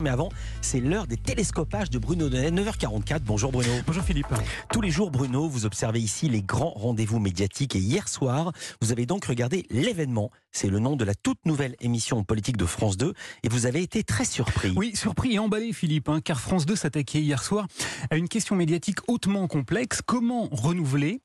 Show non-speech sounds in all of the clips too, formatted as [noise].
Mais avant, c'est l'heure des télescopages de Bruno Donnet, 9h44. Bonjour Bruno. Bonjour Philippe. Tous les jours, Bruno, vous observez ici les grands rendez-vous médiatiques et hier soir, vous avez donc regardé l'événement. C'est le nom de la toute nouvelle émission politique de France 2 et vous avez été très surpris. Oui, surpris et emballé Philippe, hein, car France 2 s'attaquait hier soir à une question médiatique hautement complexe. Comment renouveler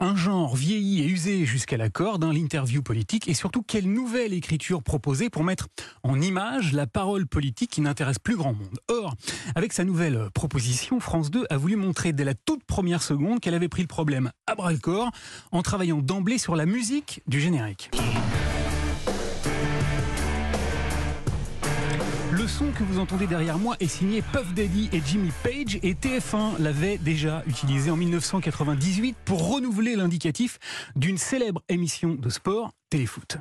un genre vieilli et usé jusqu'à la corde, hein, l'interview politique, et surtout quelle nouvelle écriture proposer pour mettre en image la parole politique qui n'intéresse plus grand monde. Or, avec sa nouvelle proposition, France 2 a voulu montrer dès la toute première seconde qu'elle avait pris le problème à bras le corps en travaillant d'emblée sur la musique du générique. Le son que vous entendez derrière moi est signé Puff Daddy et Jimmy Page et TF1 l'avait déjà utilisé en 1998 pour renouveler l'indicatif d'une célèbre émission de sport, Téléfoot.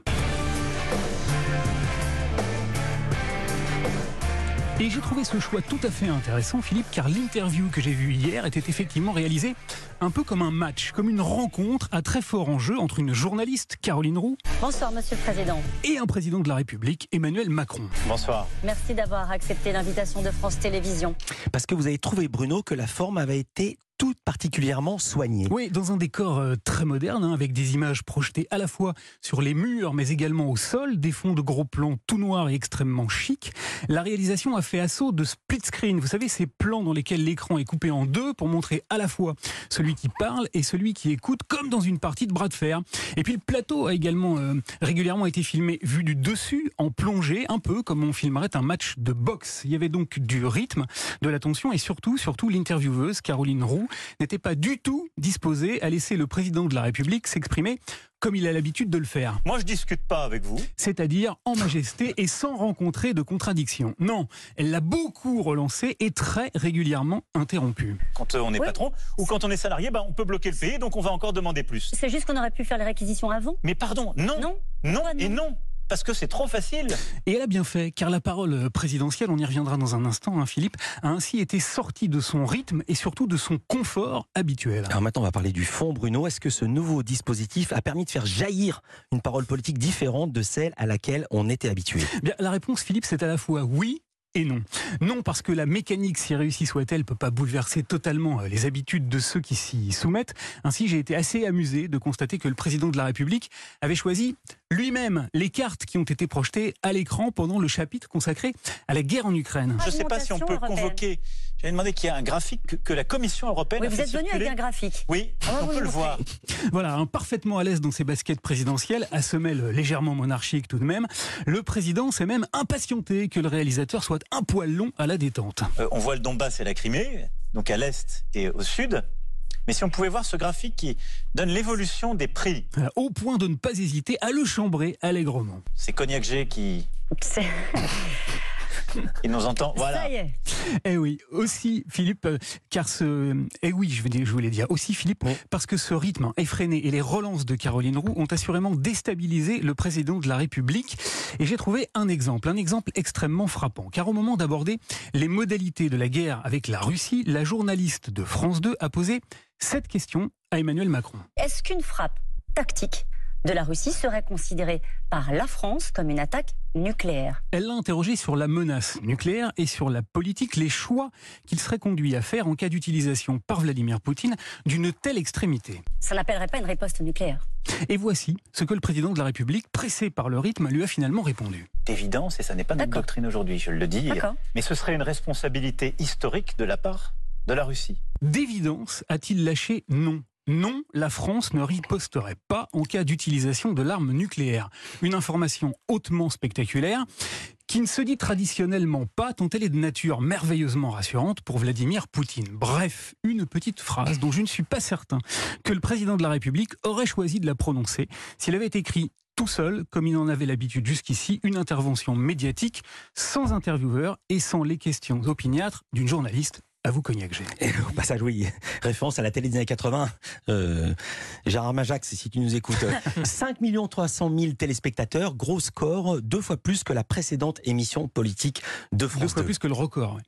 Et j'ai trouvé ce choix tout à fait intéressant, Philippe, car l'interview que j'ai vue hier était effectivement réalisée un peu comme un match, comme une rencontre à très fort enjeu entre une journaliste, Caroline Roux. Bonsoir, Monsieur le Président. Et un président de la République, Emmanuel Macron. Bonsoir. Merci d'avoir accepté l'invitation de France Télévisions. Parce que vous avez trouvé, Bruno, que la forme avait été toute particulièrement soignée. Oui, dans un décor euh, très moderne, hein, avec des images projetées à la fois sur les murs, mais également au sol, des fonds de gros plans tout noirs et extrêmement chics. La réalisation a fait assaut de split screen. Vous savez, ces plans dans lesquels l'écran est coupé en deux pour montrer à la fois celui qui parle et celui qui écoute, comme dans une partie de bras de fer. Et puis le plateau a également euh, régulièrement été filmé vu du dessus, en plongée, un peu comme on filmerait un match de boxe. Il y avait donc du rythme, de l'attention et surtout, surtout l'intervieweuse Caroline Roux n'était pas du tout disposé à laisser le président de la République s'exprimer comme il a l'habitude de le faire. Moi, je discute pas avec vous. C'est-à-dire en majesté et sans rencontrer de contradictions. Non, elle l'a beaucoup relancé et très régulièrement interrompu. Quand euh, on est patron ou quand on est salarié, bah, on peut bloquer le pays, donc on va encore demander plus. C'est juste qu'on aurait pu faire les réquisitions avant? Mais pardon, non, Non? Non Pourquoi et non. Parce que c'est trop facile. Et elle a bien fait, car la parole présidentielle, on y reviendra dans un instant, hein, Philippe, a ainsi été sortie de son rythme et surtout de son confort habituel. Alors maintenant, on va parler du fond, Bruno. Est-ce que ce nouveau dispositif a permis de faire jaillir une parole politique différente de celle à laquelle on était habitué? Bien, la réponse, Philippe, c'est à la fois oui et non. Non, parce que la mécanique, si réussie soit-elle, peut pas bouleverser totalement euh, les habitudes de ceux qui s'y soumettent. Ainsi, j'ai été assez amusé de constater que le président de la République avait choisi lui-même les cartes qui ont été projetées à l'écran pendant le chapitre consacré à la guerre en Ukraine. Je ne sais pas si on peut convoquer. J'avais demandé qu'il y ait un graphique que, que la Commission européenne Oui, a vous fait êtes venu circuler. avec un graphique. Oui, va on vous peut le voir. Voilà, un parfaitement à l'aise dans ses baskets présidentielles, à semelle légèrement monarchique tout de même. Le président s'est même impatienté que le réalisateur soit un poil long à la détente. Euh, on voit le Donbass et la Crimée, donc à l'est et au sud. Mais si on pouvait voir ce graphique qui donne l'évolution des prix, Au point de ne pas hésiter à le chambrer allègrement. c'est Cognac G qui, [laughs] Qui nous entend. Voilà. Ça y est. Eh oui, aussi Philippe, euh, car ce, eh oui, je, veux dire, je voulais dire aussi Philippe, Oui. parce que ce rythme effréné et les relances de Caroline Roux ont assurément déstabilisé le président de la République. Et j'ai trouvé un exemple, un exemple extrêmement frappant, car au moment d'aborder les modalités de la guerre avec la Russie, la journaliste de France 2 a posé cette question à Emmanuel Macron. Est-ce qu'une frappe tactique de la Russie serait considérée par la France comme une attaque nucléaire Elle l'a interrogé sur la menace nucléaire et sur la politique, les choix qu'il serait conduit à faire en cas d'utilisation par Vladimir Poutine d'une telle extrémité. Ça n'appellerait pas une riposte nucléaire. Et voici ce que le président de la République, pressé par le rythme, lui a finalement répondu. D'évidence, et ça n'est pas notre doctrine aujourd'hui, je le dis. Mais ce serait une responsabilité historique de la part de la Russie. D'évidence, a-t-il lâché non? Non, la France ne riposterait pas en cas d'utilisation de l'arme nucléaire. Une information hautement spectaculaire qui ne se dit traditionnellement pas tant elle est de nature merveilleusement rassurante pour Vladimir Poutine. Bref, une petite phrase dont je ne suis pas certain que le président de la République aurait choisi de la prononcer s'il avait écrit tout seul, comme il en avait l'habitude jusqu'ici, une intervention médiatique sans intervieweur et sans les questions opiniâtres d'une journaliste. À vous, Cognac G. Et Au passage, oui, référence à la télé des années 80. Euh, Gérard Majax, si tu nous écoutes. 5 300 000 téléspectateurs, gros score, deux fois plus que la précédente émission politique de Deux France fois 2. plus que le record. ouais.